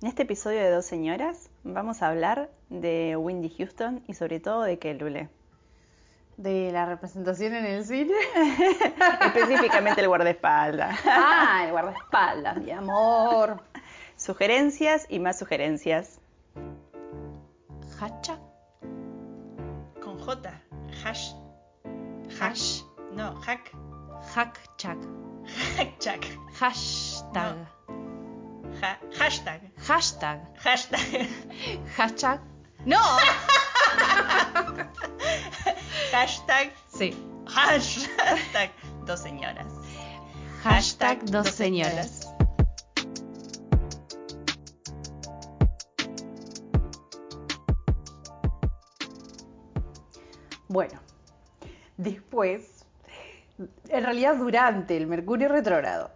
En este episodio de Dos Señoras vamos a hablar de Windy Houston y sobre todo de Kelule. De la representación en el cine. Específicamente el guardaespaldas. Ah, el guardaespaldas, mi amor. Sugerencias y más sugerencias. Hacha. Con J. Hash. Hash. No, hack. Hackchak. Hackchack. Hashtag. Ha- hashtag. Hashtag. Hashtag. Hashtag. No. Hashtag. Sí. Hashtag. Dos señoras. Hashtag dos señoras. Bueno, después, en realidad durante el Mercurio retrógrado,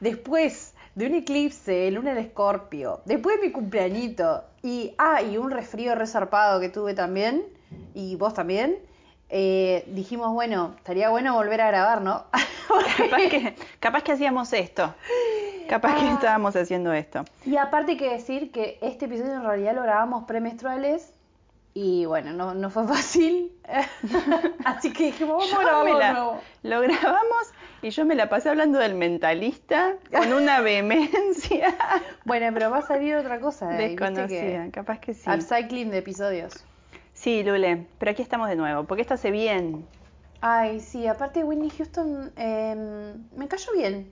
después de un eclipse luna de Escorpio, después de mi cumpleañito y, ah, y un resfrío resarpado que tuve también, y vos también, eh, dijimos, bueno, estaría bueno volver a grabar, ¿no? Capaz que, capaz que hacíamos esto. Capaz que Ah. estábamos haciendo esto. Y aparte hay que decir que este episodio en realidad lo grabamos premenstruales y bueno, no, no fue fácil. Así que dijimos, vamos a grabarlo lo grabamos y yo me la pasé hablando del mentalista con una vehemencia Bueno, pero va a salir otra cosa. ¿eh? ¿Viste desconocida. que Capaz que sí. Upcycling de episodios. Sí, Lule, pero aquí estamos de nuevo, porque esto hace bien. Ay, sí, aparte Whitney Houston eh, me cayó bien.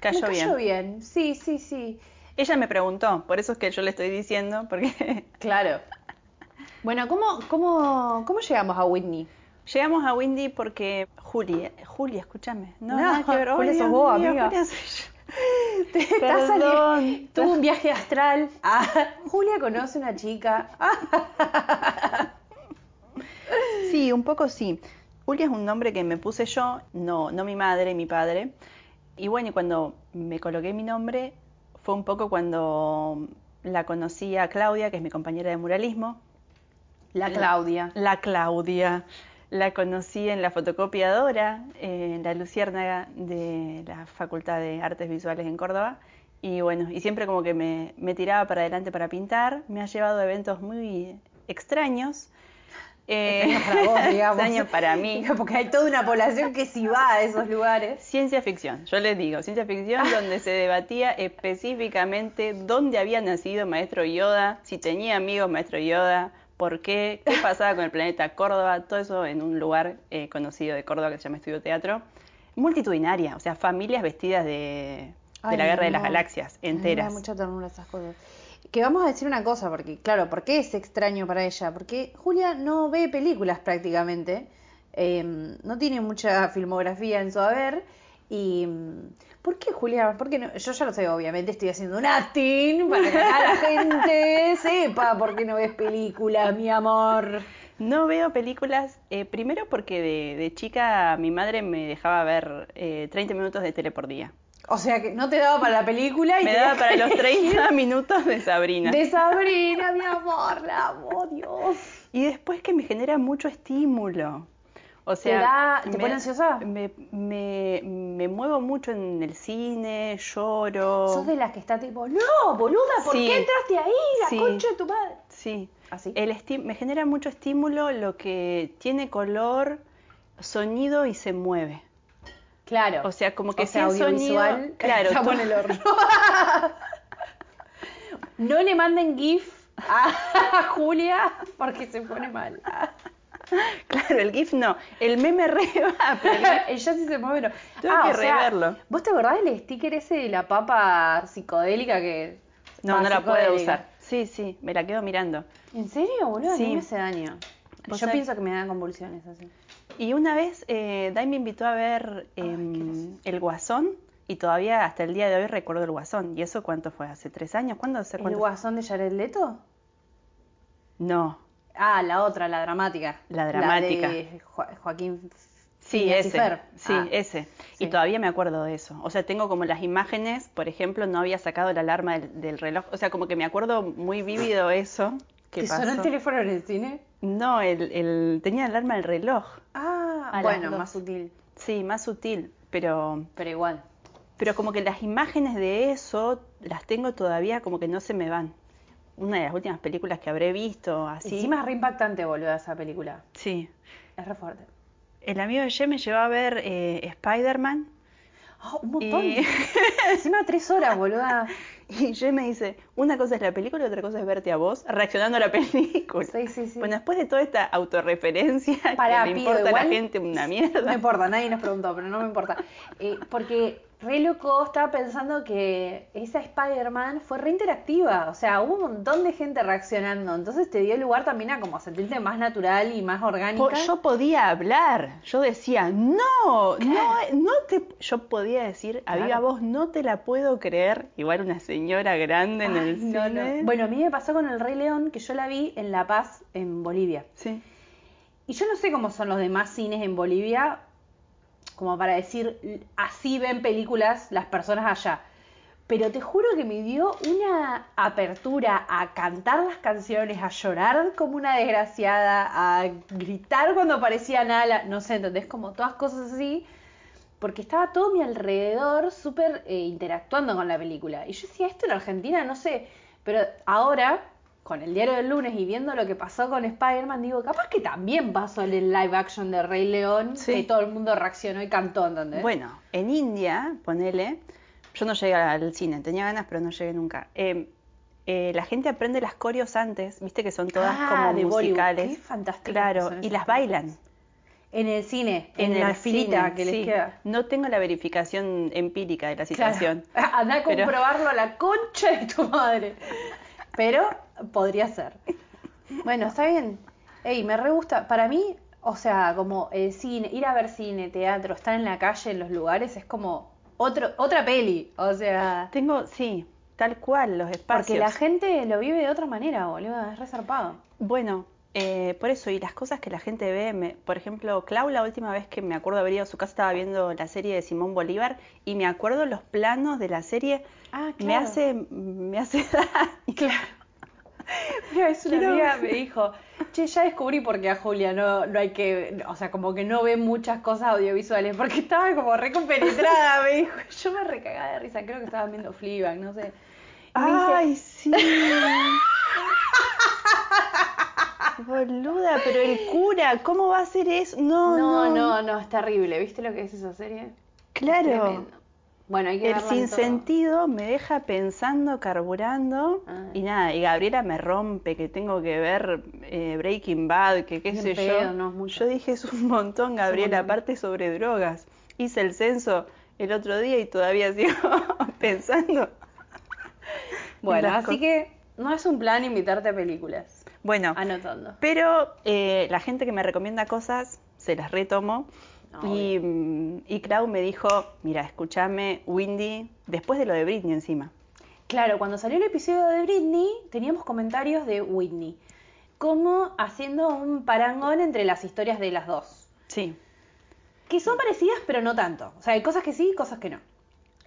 Cayó me bien. cayó bien, sí, sí, sí. Ella me preguntó, por eso es que yo le estoy diciendo, porque Claro. Bueno, ¿cómo, cómo, cómo llegamos a Whitney? Llegamos a Windy porque Julia, Julia, escúchame. No, No, nada que ver. Julia sos vos, amiga. Julia soy yo. Te estás saliendo- Tuvo un viaje astral. Ah, Julia conoce una chica. Sí, un poco sí. Julia es un nombre que me puse yo, no, no mi madre, mi padre. Y bueno, y cuando me coloqué mi nombre, fue un poco cuando la conocí a Claudia, que es mi compañera de muralismo. La Claudia. La Claudia. La conocí en la fotocopiadora, en la Luciérnaga de la Facultad de Artes Visuales en Córdoba. Y bueno, y siempre como que me, me tiraba para adelante para pintar. Me ha llevado a eventos muy extraños. Eh, para vos, digamos. para mí. Porque hay toda una población que sí va a esos lugares. Ciencia ficción, yo les digo, ciencia ficción donde se debatía específicamente dónde había nacido Maestro Yoda, si tenía amigos Maestro Yoda, por qué, qué pasaba con el planeta Córdoba, todo eso en un lugar eh, conocido de Córdoba que se llama Estudio Teatro. Multitudinaria, o sea, familias vestidas de, de la Guerra de las. Galaxias, me enteras. da mucha ternura esas cosas. Que vamos a decir una cosa, porque claro, ¿por qué es extraño para ella? Porque Julia no ve películas prácticamente, eh, no tiene mucha filmografía en su haber. Y ¿por qué Julia? ¿Por qué no? Yo ya lo sé, obviamente estoy haciendo un acting para que la gente sepa por qué no ves películas, mi amor. No veo películas, eh, primero porque de, de chica mi madre me dejaba ver eh, 30 minutos de tele por día. O sea que no te daba para la película y Me te daba para los 30 minutos de Sabrina. De Sabrina, mi amor, la amo, Dios. Y después que me genera mucho estímulo. O sea, da- te me- pone ansiosa? Me, me, me muevo mucho en el cine, lloro. Sos de las que está tipo, no, boluda, ¿por Sí. qué entraste ahí? La Sí. concha de tu madre. Sí. ¿Así? El esti- me genera mucho estímulo lo que tiene color, sonido y se mueve. Claro. O sea, como que O sea, el sonido- audiovisual, claro, estamos tú- en el horno. no le manden GIF a Julia porque se pone mal. Claro, el GIF no. El meme re va, pero el GIF- Ella sí se mueve. pero- Tengo Ah, que o sea, reverlo. ¿Vos te acordás del sticker ese de la papa psicodélica que... No, no la puedo usar. Sí, sí, me la quedo mirando. ¿En serio, boludo? Sí. me hace daño. Yo sabés- pienso que me dan convulsiones así. Y una vez eh, Dai me invitó a ver Ay, em, El Guasón y todavía hasta el día de hoy recuerdo El Guasón. ¿Y eso cuánto fue? ¿Hace tres años? ¿Cuándo? hace ¿El guasón de Jared Leto? No, Ah, la otra, la dramática. La dramática. de Jo- Joaquín sí, ese. Sí, Ah, ese. sí. Y todavía me acuerdo de eso. O sea, tengo como las imágenes, por ejemplo, no había sacado la alarma del, del reloj. O sea, como que me acuerdo muy vívido eso. que ¿Te sonó pasó. el teléfono en el cine? No, el, el- tenía alarma del reloj. Ah, bueno, más sutil, Sí, más sutil, pero pero igual. Pero como que las imágenes de eso las tengo todavía como que no se me van. Una de las últimas películas que habré visto así. Encima es re impactante, boludo, esa película. Sí. Es re fuerte. El amigo de Ye me llevó a ver eh, Spider-Man. Ah, un montón. Y- Encima tres horas, boluda. Y Ye me dice, una cosa es la película y otra cosa es verte a vos reaccionando a la película. Sí, sí, sí. Bueno, después de toda esta autorreferencia Pará, que le pido, importa a la gente una No mierda. importa, nadie nos preguntó, pero no me importa. Eh, porque re loco estaba pensando que esa Spider-Man fue re interactiva. O sea, hubo un montón de gente reaccionando. Entonces te dio lugar también a como sentirte más natural y más orgánica. Yo podía hablar, yo decía, no, no, no te, yo podía decir, a viva Claro. voz, no te la puedo creer, igual una señora grande en Ay, el no, no. cine. Bueno, a mí me pasó con El Rey León, que yo la vi en La Paz, en Bolivia. Sí. Y yo no sé cómo son los demás cines en Bolivia, como para decir, así ven películas las personas allá. Pero te juro que me dio una apertura a cantar las canciones, a llorar como una desgraciada, a gritar cuando aparecía Nala, no sé, ¿entendés? Como todas cosas así, porque estaba todo mi alrededor súper eh, interactuando con la película. Y yo decía, esto en Argentina, no sé, pero ahora, con el diario del lunes y viendo lo que pasó con Spider-Man, digo, capaz que también pasó en el live action de Rey León, Sí. que todo el mundo reaccionó y cantó, ¿entendés? Bueno, en India, ponele, yo no llegué al cine, tenía ganas, pero no llegué nunca. Eh, eh, la gente aprende las coreos antes, viste que son todas Ah, como de musicales. Qué fantásticas Claro, y las bailan. En el cine, en, la filita cine, que les sí. queda. No tengo la verificación empírica de la Claro. situación. Anda a Pero- comprobarlo a la concha de tu madre. Pero podría ser. Bueno, está bien. Ey, me re gusta. Para mí, o sea, como el cine, ir a ver cine, teatro, estar en la calle, en los lugares, es como otro, otra peli. O sea, Tengo, sí, tal cual, los espacios. porque la gente lo vive de otra manera, boludo. Es resarpado. Bueno, eh, por eso, y las cosas que la gente ve, me- por ejemplo, Clau, la última vez que me acuerdo haber ido a su casa, estaba viendo la serie de Simón Bolívar, y me acuerdo los planos de la serie, Ah, me hace, me hace daño. Mira, es una Quiero- amiga me dijo, che, ya descubrí por qué a Julia no, no hay que, o sea, como que no ve muchas cosas audiovisuales, porque estaba como recompenetrada, me dijo. Yo me recagaba de risa, creo que estaban viendo Fleabag, no sé. Ay, sí. Boluda, pero el cura, ¿cómo va a hacer eso? No, no, no, no, no, es terrible, ¿viste lo que es esa serie? Claro. Bueno, hay que El sinsentido me deja pensando, carburando, Ay. y nada, y Gabriela me rompe que tengo que ver eh, Breaking Bad, que qué sé pedo, yo. no. Yo dije, es un montón, Gabriela, aparte sobre drogas. Hice el censo el otro día y todavía sigo pensando. Bueno, así que no es un plan invitarte a películas. Bueno, Anotando. pero eh, la gente que me recomienda cosas, se las retomo. Y, mm, y Clau me dijo, mira, escúchame, Windy, después de lo de Britney encima. Claro, cuando salió el episodio de Britney, teníamos comentarios de Whitney, como haciendo un parangón entre las historias de las dos, Sí, que son parecidas pero no tanto. O sea, hay cosas que sí, cosas que no.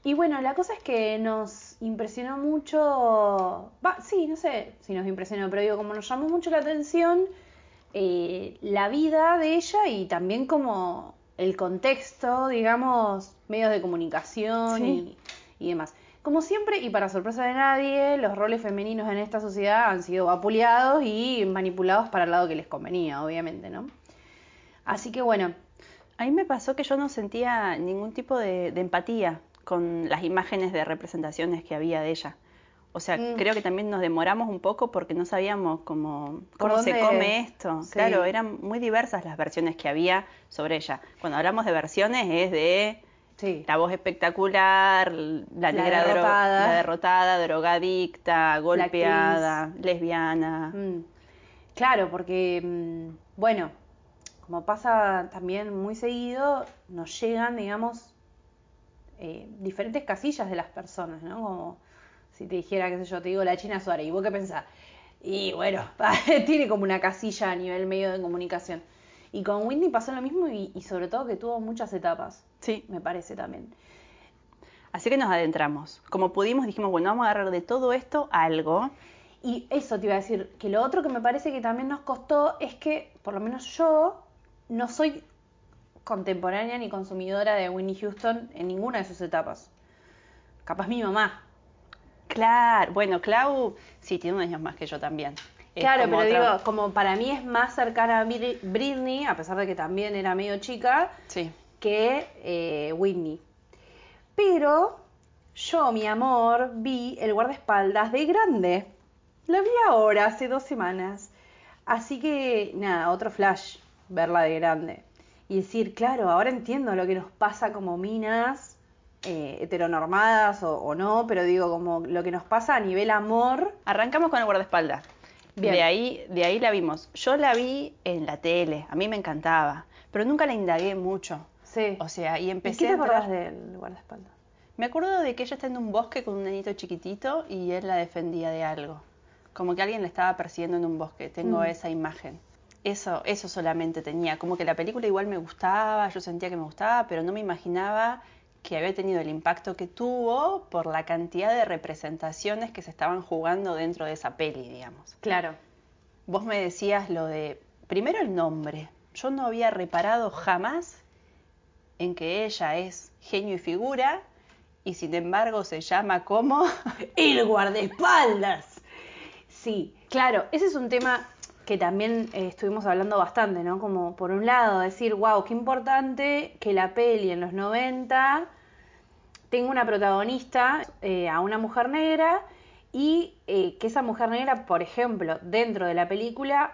Y bueno, la cosa es que nos impresionó mucho, va, sí, no sé si nos impresionó, pero digo, como nos llamó mucho la atención eh, la vida de ella y también como el contexto, digamos, medios de comunicación Sí. y, y demás. Como siempre, y para sorpresa de nadie, los roles femeninos en esta sociedad han sido vapuleados y manipulados para el lado que les convenía, obviamente, ¿no? Así que bueno, A mí me pasó que yo no sentía ningún tipo de, de empatía con las imágenes de representaciones que había de ella. O sea, Mm. creo que también nos demoramos un poco porque no sabíamos cómo, ¿Por cómo se come esto. Sí. Claro, eran muy diversas las versiones que había sobre ella. Cuando hablamos de versiones es de sí. la voz espectacular, la, La negra dro- derrotada. la derrotada, drogadicta, golpeada, lesbiana. Mm, Claro, porque, mm, bueno, como pasa también muy seguido, nos llegan, digamos, eh, diferentes casillas de las personas, ¿no? Como si te dijera, qué sé yo, te digo la China Suárez, ¿y vos qué pensás? Y bueno, tiene como una casilla a nivel medio de comunicación. Y con Whitney pasó lo mismo y, y sobre todo que tuvo muchas etapas, Sí, me parece también. así que nos adentramos. Como pudimos dijimos, bueno, vamos a agarrar de todo esto algo. Y eso te iba a decir, que lo otro que me parece que también nos costó es que, por lo menos yo, no soy contemporánea ni consumidora de Winnie Houston en ninguna de sus etapas. capaz mi mamá. Claro, bueno, Clau sí tiene unos años más que yo también. Es Claro, pero otra- digo, como para mí es más cercana a Bri- Britney, a pesar de que también era medio chica, Sí. que eh, Whitney. Pero yo, mi amor, vi el guardaespaldas de grande. Lo vi ahora, hace dos semanas. Así que, nada, otro flash, verla de grande. Y decir, claro, ahora entiendo lo que nos pasa como minas, eh, heteronormadas o, o no, pero digo, como lo que nos pasa a nivel amor. Arrancamos con el guardaespaldas. Bien. De ahí, de ahí la vimos. Yo la vi en la tele, a mí me encantaba, pero nunca la indagué mucho. Sí. O sea, y ¿Y empecé qué te a entrar- acordás del guardaespaldas? Me acuerdo de que ella está en un bosque con un nenito chiquitito y él la defendía de algo. Como que alguien la estaba persiguiendo en un bosque. Tengo Mm. esa imagen. Eso, eso solamente tenía. Como que la película igual me gustaba, yo sentía que me gustaba, pero no me imaginaba que había tenido el impacto que tuvo por la cantidad de representaciones que se estaban jugando dentro de esa peli, digamos. Claro. Vos me decías lo de, primero el nombre. Yo no había reparado jamás en que ella es genio y figura y sin embargo se llama como... El guardaespaldas. Sí, claro, ese es un tema que también eh, estuvimos hablando bastante, ¿no? Como por un lado decir, wow, qué importante que la peli en los 90 tenga una protagonista, eh, a una mujer negra, y eh, que esa mujer negra, por ejemplo, dentro de la película,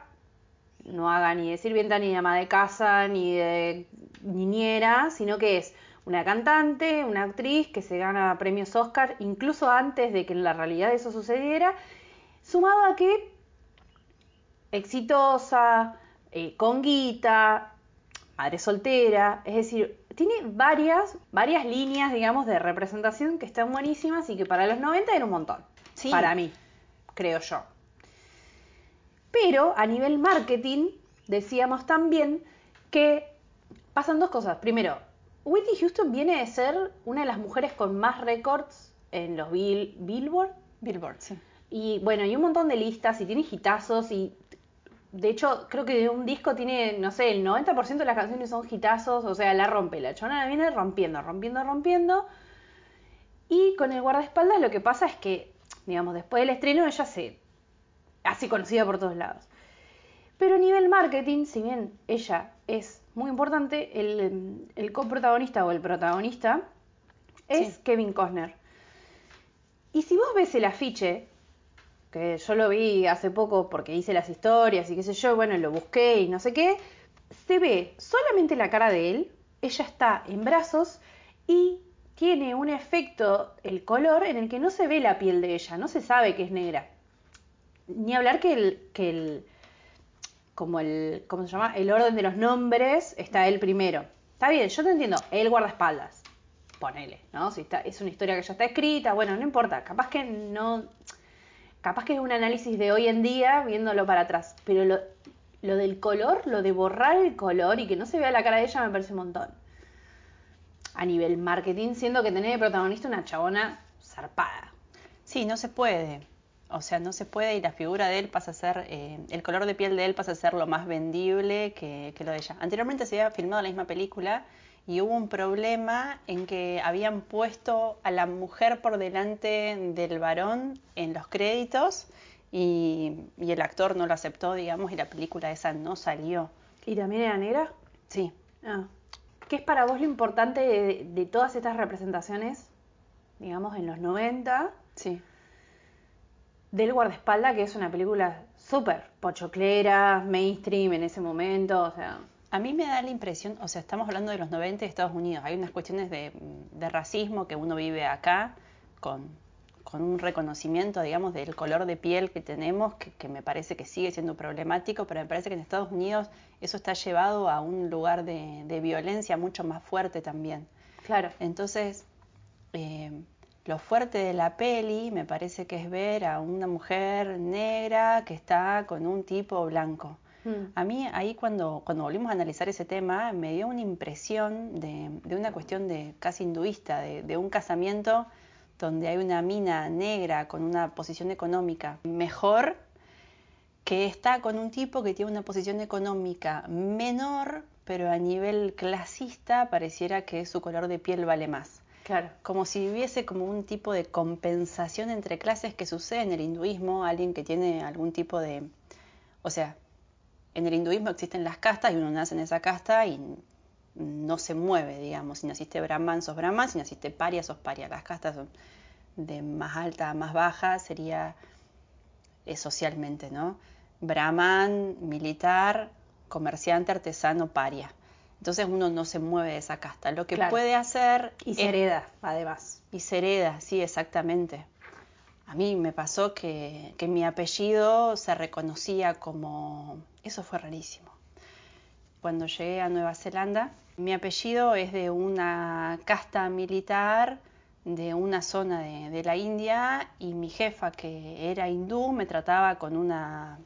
no haga ni de sirvienta, ni de ama de casa, ni de niñera, sino que es una cantante, una actriz que se gana premios Oscar, incluso antes de que en la realidad eso sucediera, sumado a que exitosa, eh, con guita, madre soltera, es decir, tiene varias, varias líneas, digamos, de representación que están buenísimas y que para los 90 era un montón. Sí. Para mí, creo yo. Pero a nivel marketing, decíamos también que pasan dos cosas. Primero, Whitney Houston viene de ser una de las mujeres con más récords en los Bill- Billboard. Billboard, sí. Y bueno, y un montón de listas y tiene hitazos y de hecho creo que de un disco tiene, no sé, el 90% de las canciones son hitazos, o sea, la rompe, la chona la viene rompiendo, rompiendo, rompiendo. Y con el guardaespaldas lo que pasa es que, digamos, después del estreno ella se hace conocida por todos lados. Pero a nivel marketing, si bien ella es muy importante, el, el coprotagonista o el protagonista es Sí. Kevin Costner. Y si vos ves el afiche, que yo lo vi hace poco porque hice las historias y qué sé yo, bueno, lo busqué y no sé qué, se ve solamente la cara de él, ella está en brazos y tiene un efecto, el color, en el que no se ve la piel de ella, no se sabe que es negra. Ni hablar que el, que el como el, ¿cómo se llama? El orden de los nombres está él primero. Está bien, yo te entiendo, el guardaespaldas. Ponele, ¿no? Si está, es una historia que ya está escrita, bueno, no importa, capaz que no, capaz que es un análisis de hoy en día viéndolo para atrás, pero lo, lo del color, lo de borrar el color y que no se vea la cara de ella me parece un montón. A nivel marketing, siendo que tenés de protagonista una chabona zarpada. Sí, no se puede. O sea, no se puede y la figura de él pasa a ser, eh, el color de piel de él pasa a ser lo más vendible que, que lo de ella. Anteriormente se había filmado la misma película y hubo un problema en que habían puesto a la mujer por delante del varón en los créditos y, y el actor no lo aceptó, digamos, y la película esa no salió. ¿Y también era negra? Sí. Ah. ¿Qué es para vos lo importante de, de todas estas representaciones, digamos, en los 90, Sí. del guardaespaldas, que es una película súper pochoclera, mainstream en ese momento, o sea... A mí me da la impresión, o sea, estamos hablando de los 90 de Estados Unidos, hay unas cuestiones de, de racismo que uno vive acá con, con un reconocimiento, digamos, del color de piel que tenemos, que, que me parece que sigue siendo problemático, pero me parece que en Estados Unidos eso está llevado a un lugar de, de violencia mucho más fuerte también. Claro. Entonces, eh, lo fuerte de la peli me parece que es ver a una mujer negra que está con un tipo blanco. Mm. A mí ahí cuando, cuando volvimos a analizar ese tema me dio una impresión de, de una cuestión de casi hinduista, de, de un casamiento donde hay una mina negra con una posición económica mejor que está con un tipo que tiene una posición económica menor, pero a nivel clasista pareciera que su color de piel vale más. Claro. Como si hubiese como un tipo de compensación entre clases que sucede en el hinduismo, alguien que tiene algún tipo de... O sea, en el hinduismo existen las castas y uno nace en esa casta y no se mueve, digamos. Si naciste brahman, sos brahman, si naciste paria, sos paria. Las castas son de más alta a más baja, sería eh, socialmente, ¿no? Brahman, militar, comerciante, artesano, paria. Entonces uno no se mueve de esa casta. Lo que Claro. puede hacer... Y es- se hereda, además. y se hereda, sí, exactamente. A mí me pasó que, que mi apellido se reconocía como... Eso fue rarísimo. Cuando llegué a Nueva Zelanda, mi apellido es de una casta militar de una zona de, de la India y mi jefa, que era hindú, me trataba con una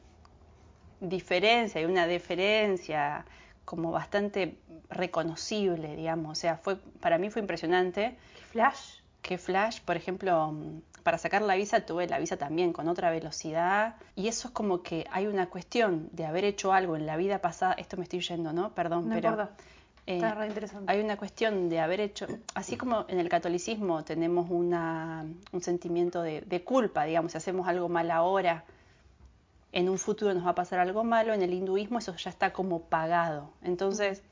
diferencia y una deferencia como bastante reconocible, digamos. O sea, fue, para mí fue impresionante Flash. que Flash, por ejemplo, mm, para sacar la visa tuve la visa también con otra velocidad y eso es como que hay una cuestión de haber hecho algo en la vida pasada, esto me estoy yendo, ¿no? Perdón, No pero importa. eh, Está re interesante. hay una cuestión de haber hecho, así como en el catolicismo tenemos una, un sentimiento de, de culpa, digamos, si hacemos algo mal ahora, en un futuro nos va a pasar algo malo, en el hinduismo eso ya está como pagado. Entonces,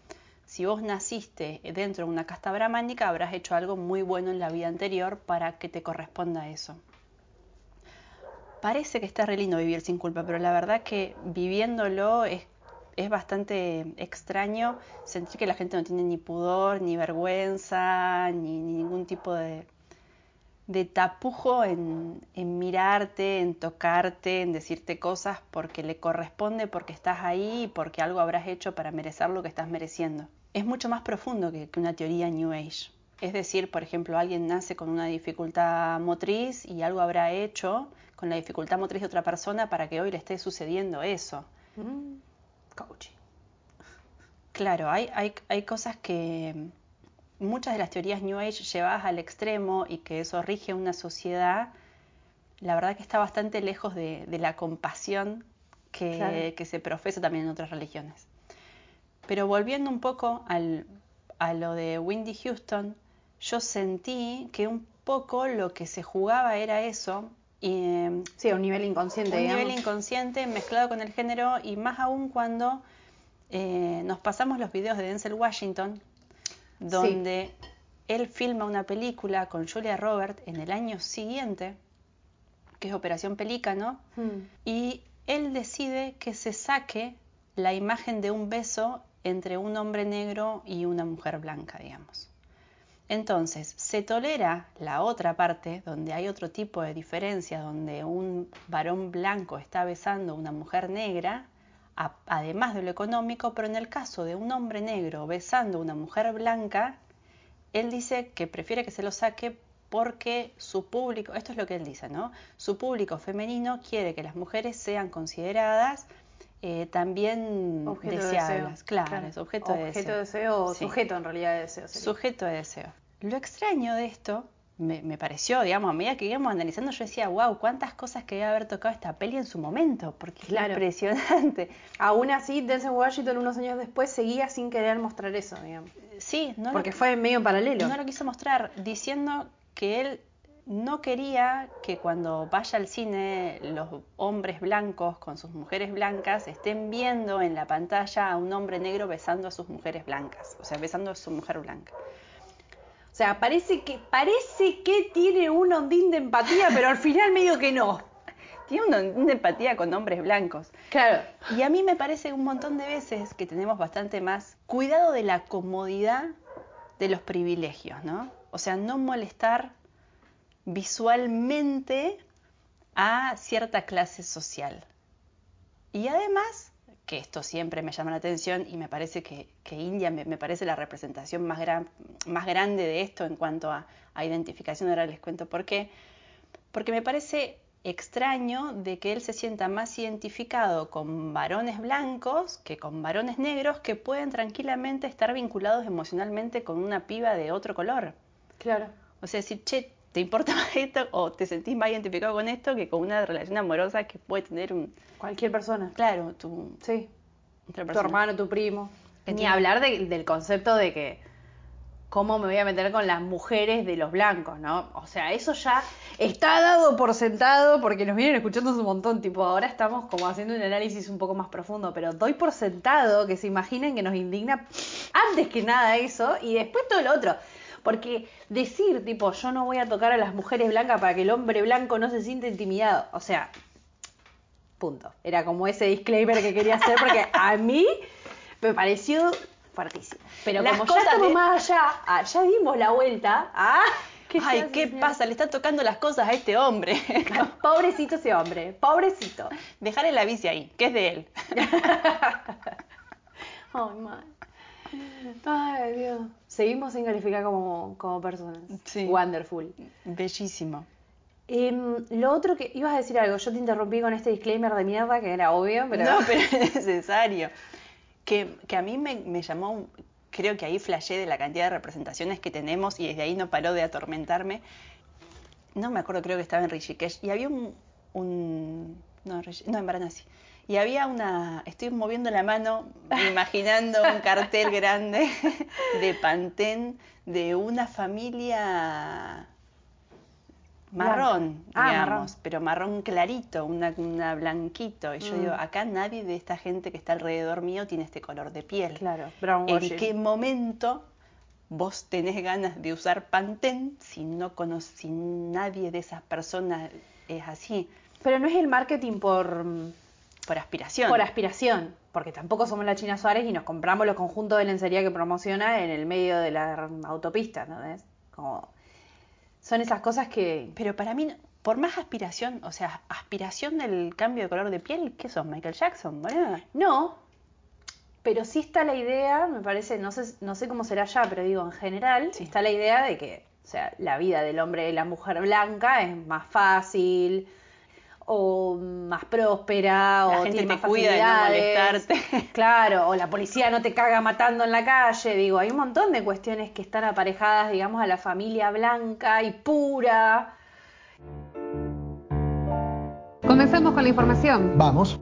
si vos naciste dentro de una casta brahmánica, habrás hecho algo muy bueno en la vida anterior para que te corresponda eso. Parece que está re lindo vivir sin culpa, pero la verdad que viviéndolo es, es bastante extraño sentir que la gente no tiene ni pudor, ni vergüenza, ni, ni ningún tipo de, tapujo en mirarte, en tocarte, en decirte cosas porque le corresponde, porque estás ahí y porque algo habrás hecho para merecer lo que estás mereciendo. Es mucho más profundo que, que una teoría New Age. Es decir, por ejemplo, alguien nace con una dificultad motriz y algo habrá hecho con la dificultad motriz de otra persona para que hoy le esté sucediendo eso. Mm. Coaching. Claro, hay, hay, hay cosas que muchas de las teorías New Age llevadas al extremo y que eso rige una sociedad, la verdad que está bastante lejos de, de la compasión que, Claro. que se profesa también en otras religiones. Pero volviendo un poco al- a lo de Windy Houston, yo sentí que un poco lo que se jugaba era eso. Y, eh, Sí, a un nivel inconsciente, un digamos. nivel inconsciente mezclado con el género y más aún cuando eh, nos pasamos los videos de Denzel Washington, donde él filma una película con Julia Roberts en el año siguiente, que es Operación Pelícano, Mm. y él decide que se saque la imagen de un beso entre un hombre negro y una mujer blanca, digamos. Entonces, se tolera la otra parte, donde hay otro tipo de diferencia, donde un varón blanco está besando a una mujer negra, además de lo económico, pero en el caso de un hombre negro besando a una mujer blanca, él dice que prefiere que se lo saque porque su público, esto es lo que él dice, ¿no? Su público femenino quiere que las mujeres sean consideradas eh, también Objeto de deseables. deseo. Claro, es objeto, de Objeto deseo. de deseo o Sí. sujeto en realidad de deseo. sería. Sujeto de deseo. Lo extraño de esto, me, me pareció, digamos, a medida que íbamos analizando, yo decía, wow, cuántas cosas que debe haber tocado esta peli en su momento, porque Claro. es impresionante. Aún así, Denzel Washington unos años después seguía sin querer mostrar eso, digamos. Sí, no Porque lo, fue medio paralelo. no lo quiso mostrar, diciendo que él no quería que cuando vaya al cine los hombres blancos con sus mujeres blancas estén viendo en la pantalla a un hombre negro besando a sus mujeres blancas, o sea, besando a su mujer blanca. O sea, parece que, parece que tiene un ondín de empatía, pero al final medio que no. Tiene una, una empatía con hombres blancos. Claro. Y a mí me parece un montón de veces que tenemos bastante más cuidado de la comodidad de los privilegios, ¿no? O sea, no molestar visualmente a cierta clase social. Y además, que esto siempre me llama la atención y me parece que, que India me, me parece la representación más, gran, más grande de esto en cuanto a, a identificación, ahora les cuento por qué, porque me parece extraño de que él se sienta más identificado con varones blancos que con varones negros que pueden tranquilamente estar vinculados emocionalmente con una piba de otro color. Claro. O sea, decir, che, ¿te importa más esto o te sentís más identificado con esto que con una relación amorosa que puede tener un... Cualquier persona. Claro, tu... Sí. otra Tu hermano, tu primo. Ni hablar de- del concepto de que ¿cómo me voy a meter con las mujeres de los blancos, no? O sea, eso ya está dado por sentado porque nos vienen escuchando un montón, tipo, ahora estamos como haciendo un análisis un poco más profundo, pero doy por sentado que se imaginen que nos indigna antes que nada eso y después todo lo otro. Porque decir, tipo, yo no voy a tocar a las mujeres blancas para que el hombre blanco no se sienta intimidado, o sea, punto. Era como ese disclaimer que quería hacer porque a mí me pareció fuertísimo. Pero Las como ya cosas estamos de- más allá, ah, ya dimos la vuelta. Ah, ¿qué Ay, ¿qué pasa? Le está tocando las cosas a este hombre. Pobrecito ese hombre, pobrecito. Dejarle la bici ahí, que es de él. Ay, mal. Ay, Dios. Seguimos sin calificar como, como personas. Sí. Wonderful. Bellísimo. Em, lo otro que ibas a decir algo, yo te interrumpí con este disclaimer de mierda que era obvio, pero. No, pero es necesario. Que, que a mí me, me llamó, creo que ahí flashé de la cantidad de representaciones que tenemos y desde ahí no paró de atormentarme. No me acuerdo, creo que estaba en Rishikesh y había un... un- no, en Rishi- no, en Varanasi. Y había una... Estoy moviendo la mano, imaginando un cartel grande de Pantén de una familia marrón. Ah, digamos, marrón. pero marrón clarito, una, una blanquito. Y yo Mm. digo, acá nadie de esta gente que está alrededor mío tiene este color de piel. Claro, brown ¿En qué momento vos tenés ganas de usar Pantene si no conoces, si nadie de esas personas es así? Pero no es el marketing por, Por aspiración. por aspiración, porque tampoco somos la China Suárez y nos compramos los conjuntos de lencería que promociona en el medio de la autopista, ¿no ves? Como son esas cosas que Pero para mí, por más aspiración, o sea, aspiración del cambio de color de piel, ¿qué sos? Michael Jackson, boludo? no, pero sí está la idea, me parece, no sé, no sé cómo será ya, pero digo, en general, Sí. está la idea de que, o sea, la vida del hombre y la mujer blanca es más fácil o más próspera La o gente tiene te más cuida de no molestarte. Claro, o la policía no te caga matando en la calle. Digo, hay un montón de cuestiones que están aparejadas, digamos, a la familia blanca y pura. Comencemos con la información. Vamos.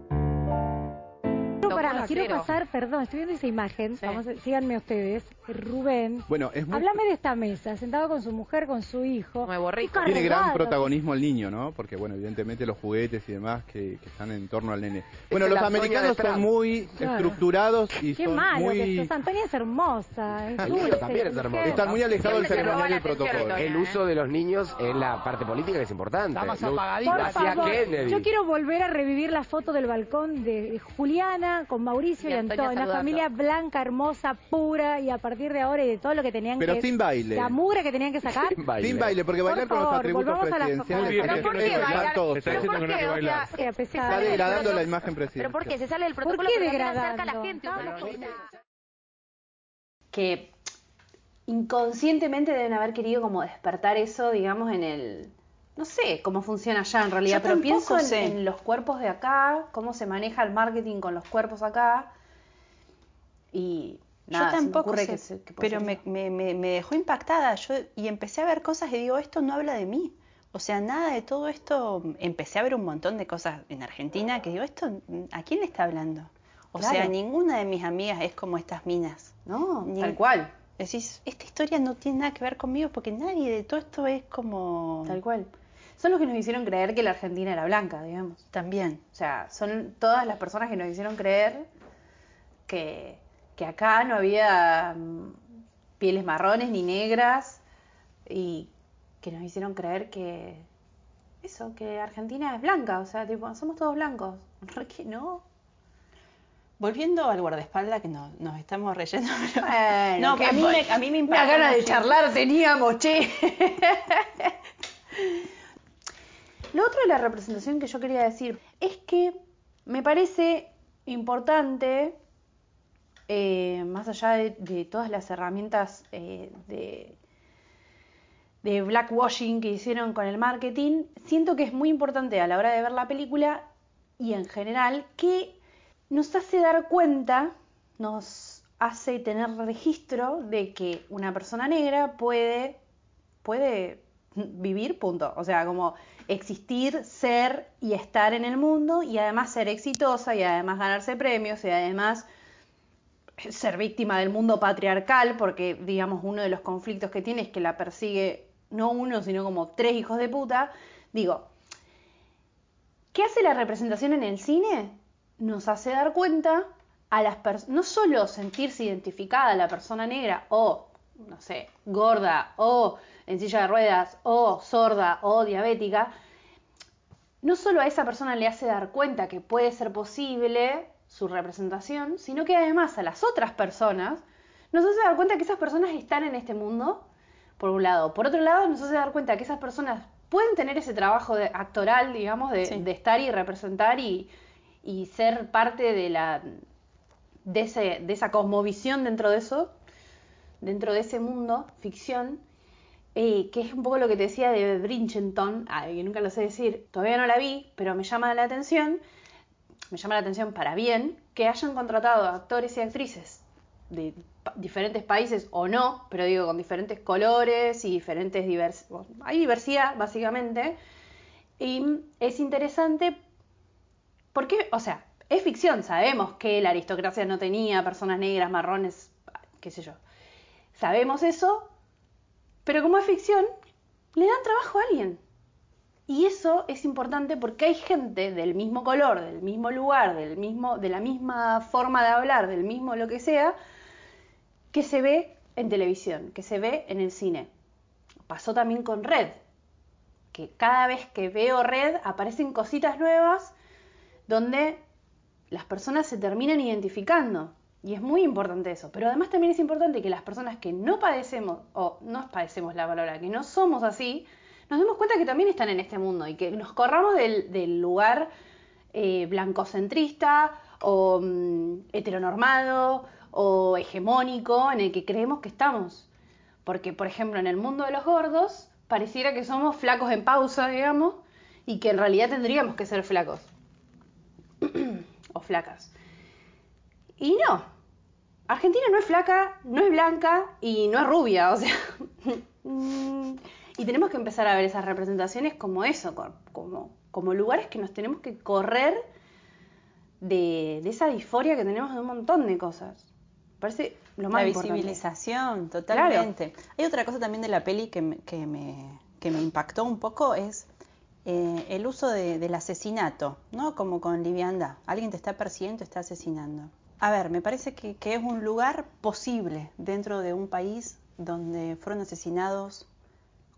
Quiero pasar, perdón, estoy viendo esa imagen, Sí. vamos a- síganme ustedes, Rubén. Bueno, es muy, Háblame de esta mesa, sentado con su mujer, con su hijo. Nuevo rico. Qué tiene gran protagonismo el niño, ¿no? Porque, bueno, evidentemente los juguetes y demás que, que están en torno al nene. Bueno, es los americanos son muy Claro. estructurados y Qué son malo muy... Antonia es hermosa, es El niño dulce, también es hermoso. inteligente. Están muy alejados del ceremonial y el protocolo. Antonia. El uso de los niños en la parte política es importante. Está más apagadita. yo quiero volver a revivir la foto del balcón de Juliana con Mauricio y, Y Antonia Antonia, una familia blanca, hermosa, pura y a partir de ahora y de todo lo que tenían Pero que sin baile. la mugre que tenían que sacar. Sin baile. Sin baile, porque Por bailar con los favor, atributos volvamos a la- presidenciales ¿pero por qué bailar. ¿Pero por qué? O sea, Está degradando la imagen ¿Pero presidencial. por qué? Se sale del ¿Por protocolo qué pero también acerca a la degradando? gente. Que inconscientemente deben haber querido como despertar eso, digamos, en el... No sé cómo funciona allá en realidad, Yo pero tampoco pienso en, los cuerpos de acá, cómo se maneja el marketing con los cuerpos acá. Y nada, yo se me tampoco ocurre sé, que que pero me, me- me- dejó impactada yo y empecé a ver cosas y digo, esto no habla de mí. O sea, nada de todo esto, empecé a ver un montón de cosas en Argentina que digo, esto, ¿a quién le está hablando? O sea, ninguna de mis amigas es como estas minas. No, Ni- tal cual, Decís, esta historia no tiene nada que ver conmigo porque nadie de todo esto es como... tal cual. Son los que nos hicieron creer que la Argentina era blanca, digamos. También. O sea, son todas las personas que nos hicieron creer que, que acá no había mm, pieles marrones ni negras y que nos hicieron creer que eso, que Argentina es blanca, o sea, tipo, somos todos blancos. ¿Por qué no? Volviendo al guardaespaldas que no- nos estamos reyendo. pero- Bueno, no, qué a mí, me, a mí me Una impactó gana de charlar teníamos, che. Lo otro de la representación que yo quería decir es que me parece importante, eh, más allá de, todas las herramientas eh, de, de blackwashing que hicieron con el marketing, siento que es muy importante a la hora de ver la película y en general que nos hace dar cuenta, nos hace tener registro de que una persona negra puede, puede vivir, punto. O sea, como existir, ser y estar en el mundo y además ser exitosa y además ganarse premios y además ser víctima del mundo patriarcal, porque digamos uno de los conflictos que tiene es que la persigue no uno, sino como tres hijos de puta. Digo, ¿qué hace la representación en el cine? Nos hace dar cuenta a las personas, no solo sentirse identificada la persona negra o, no sé, gorda o en silla de ruedas o sorda o diabética, no solo a esa persona le hace dar cuenta que puede ser posible su representación, sino que además a las otras personas nos hace dar cuenta que esas personas están en este mundo, por un lado. Por otro lado, nos hace dar cuenta que esas personas pueden tener ese trabajo de, actoral, digamos, de, Sí. de estar y representar y, y ser parte de la de, ese, de esa cosmovisión dentro de eso, dentro de ese mundo, ficción, eh, que es un poco lo que te decía de Bridgerton, que nunca lo sé decir, todavía no la vi, pero me llama la atención, me llama la atención para bien, que hayan contratado actores y actrices de diferentes países o no, pero digo con diferentes colores y diferentes divers hay diversidad básicamente y es interesante porque, o sea, es ficción, sabemos que la aristocracia no tenía personas negras, marrones, qué sé yo. Sabemos eso, pero como es ficción, le dan trabajo a alguien. Y eso es importante porque hay gente del mismo color, del mismo lugar, del mismo, de la misma forma de hablar, del mismo lo que sea, que se ve en televisión, que se ve en el cine. Pasó también con Red, que cada vez que veo Red aparecen cositas nuevas donde las personas se terminan identificando. Y es muy importante eso. Pero además también es importante que las personas que no padecemos, o no padecemos la palabra, que no somos así, nos demos cuenta que también están en este mundo y que nos corramos del, lugar eh, blancocentrista o mm, heteronormado o hegemónico en el que creemos que estamos. Porque, por ejemplo, en el mundo de los gordos, pareciera que somos flacos en pausa, digamos, y que en realidad tendríamos que ser flacos. o flacas. Y no. Argentina no es flaca, no es blanca y no es rubia, o sea. mm, y tenemos que empezar a ver esas representaciones como eso, co- como, como lugares que nos tenemos que correr de, de esa disforia que tenemos de un montón de cosas. Parece lo más La importante. visibilización, totalmente. Hay otra cosa también de la peli que me, que me, que me impactó un poco, es eh, el uso de- del asesinato, ¿no? Como con liviandad. Alguien te está persiguiendo, te está asesinando. A ver, me parece que, que es un lugar posible dentro de un país donde fueron asesinados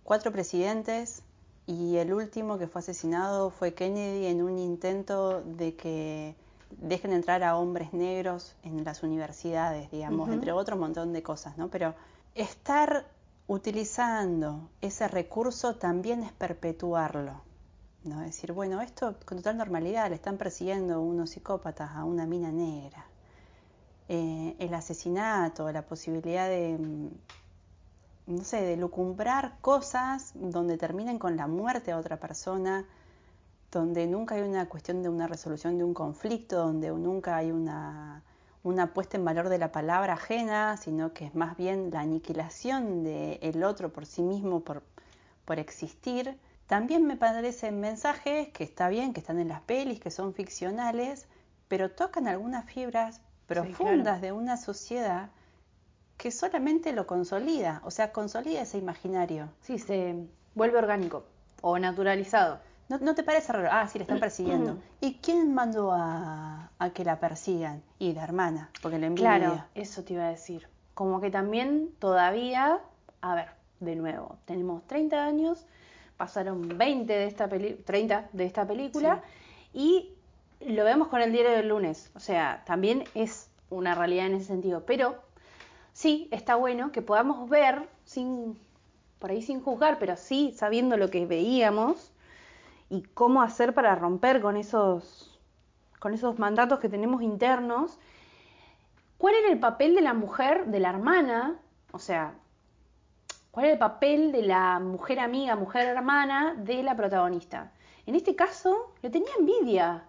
cuatro presidentes y el último que fue asesinado fue Kennedy en un intento de que dejen entrar a hombres negros en las universidades, digamos, entre otro montón de cosas, ¿no? Pero estar utilizando ese recurso también es perpetuarlo, ¿no? Es decir, bueno, esto con total normalidad le están persiguiendo unos psicópatas a una mina negra. Eh, el asesinato, la posibilidad de, mm, no sé, de lucumbrar cosas donde terminen con la muerte a otra persona, donde nunca hay una cuestión de una resolución de un conflicto, donde nunca hay una, una puesta en valor de la palabra ajena, sino que es más bien la aniquilación del otro por sí mismo, por, por existir. También me parecen mensajes que está bien, que están en las pelis, que son ficcionales, pero tocan algunas fibras profundas claro. de una sociedad que solamente lo consolida, o sea, consolida ese imaginario. Sí, se vuelve orgánico o naturalizado. ¿No, no te parece raro? Ah, sí, la están persiguiendo. ¿Y quién mandó a, a que la persigan? Y la hermana, porque la envidia. Claro, eso te iba a decir. Como que también todavía, a ver, de nuevo, tenemos 30 años, pasaron 20 de esta peli 30 de esta película y lo vemos con el diario del lunes. O sea, también es una realidad en ese sentido. Pero sí, está bueno que podamos ver, sin, por ahí sin juzgar, pero sí sabiendo lo que veíamos y cómo hacer para romper con esos, con esos mandatos que tenemos internos ¿Cuál era el papel de la mujer, de la hermana? O sea, ¿cuál era el papel de la mujer amiga, mujer hermana de la protagonista? En este caso, le tenía envidia.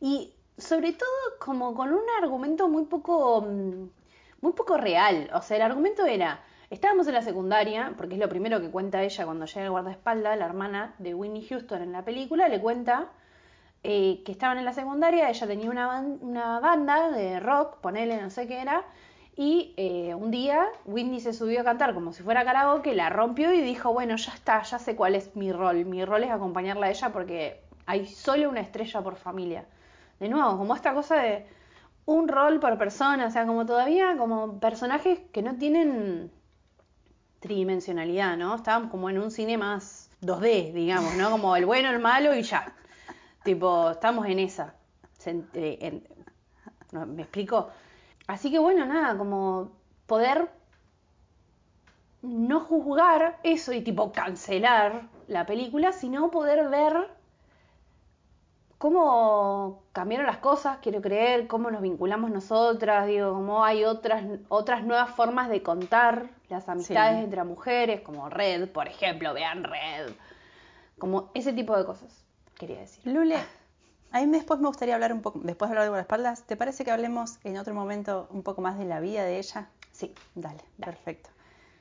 Y sobre todo como con un argumento muy poco, mm, muy poco real. O sea, el argumento era, estábamos en la secundaria, porque es lo primero que cuenta ella cuando llega el guardaespaldas, la hermana de Winnie Houston en la película, le cuenta eh, que estaban en la secundaria, ella tenía una, una banda de rock, ponele, no sé qué era, y eh, un día Whitney se subió a cantar como si fuera karaoke, la rompió y dijo, bueno, ya está, ya sé cuál es mi rol. Mi rol es acompañarla a ella porque hay solo una estrella por familia. De nuevo, como esta cosa de un rol por persona, o sea, como todavía como personajes que no tienen tridimensionalidad, ¿no? Estábamos como en un cine más 2D, digamos, ¿no? Como el bueno, el malo y ya. Tipo, estamos en esa. No, ¿Me explico? Así que bueno, nada, como poder no juzgar eso y tipo cancelar la película, sino poder ver cómo cambiaron las cosas, quiero creer, cómo nos vinculamos nosotras, digo, cómo hay otras, otras nuevas formas de contar las amistades Sí. entre mujeres, como Red, por ejemplo, vean Red, como ese tipo de cosas, quería decir. Lule, a mí después me gustaría hablar un poco, después de hablar de espaldas, ¿te parece que hablemos en otro momento un poco más de la vida de ella? Sí. Dale, perfecto.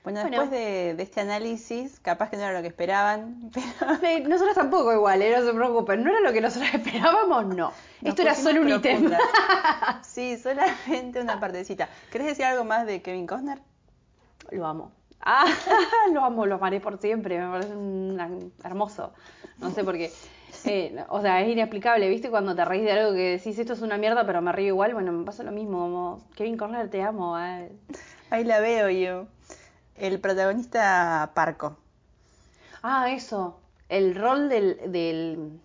Bueno, Bueno. después de, de este análisis, capaz que no era lo que esperaban, pero Nosotros tampoco igual, eh, no se preocupen, no era lo que nosotros esperábamos, no. nos Esto era solo un ítem. Sí, solamente una partecita. ¿Querés decir algo más de Kevin Costner? Lo amo. Ah, lo amo, lo amaré por siempre, me parece un- hermoso. No sé por qué. Eh, o sea, es inexplicable, ¿viste? Cuando te reís de algo que decís esto es una mierda, pero me río igual, bueno, me pasa lo mismo, como Kevin Corner, te amo. eh. Ahí la veo yo. El protagonista Parco. Ah, eso, el rol del, del,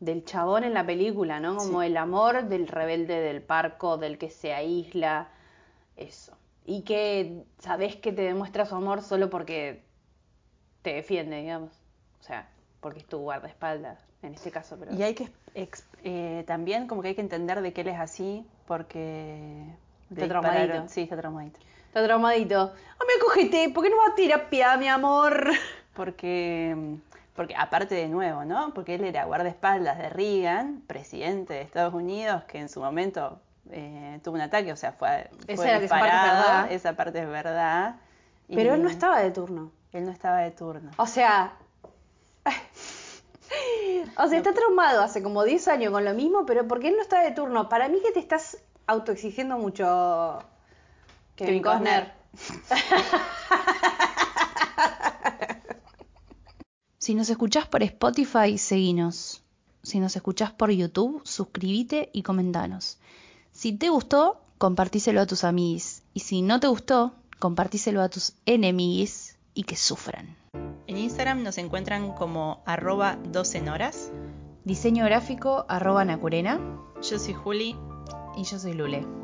del chabón en la película, ¿no? Como el amor del rebelde del parco, del que se aísla, eso. Y que sabes que te demuestra su amor solo porque te defiende, digamos. O sea, porque es tu guardaespaldas, en este caso, pero... Y hay que eh, también como que hay que entender de que él es así porque Está traumadito. Sí, está traumadito. Está traumadito. Ah, me cogete, ¿por qué no va a terapia, mi amor? Porque, porque aparte de nuevo, ¿no? Porque él era guardaespaldas de Reagan, presidente de Estados Unidos, que en su momento eh, tuvo un ataque, o sea, fue, Esa fue era que esa parte es disparado, verdad. esa parte es verdad. y Pero él no estaba de turno. Él no estaba de turno. O sea... O sea, está traumado hace como 10 años con lo mismo, pero porque él no está de turno. Para mí que te estás autoexigiendo mucho, Kevin Kevin Costner. Si nos escuchás por Spotify, seguinos. Si nos escuchás por YouTube, suscríbete y comentanos. Si te gustó, compartíselo a tus amigos. Y si no te gustó, compartíselo a tus enemigos y que sufran. En Instagram nos encuentran como arroba 12 horas. Diseño gráfico, arroba Nacurena. Yo soy Juli. Y yo soy Lule.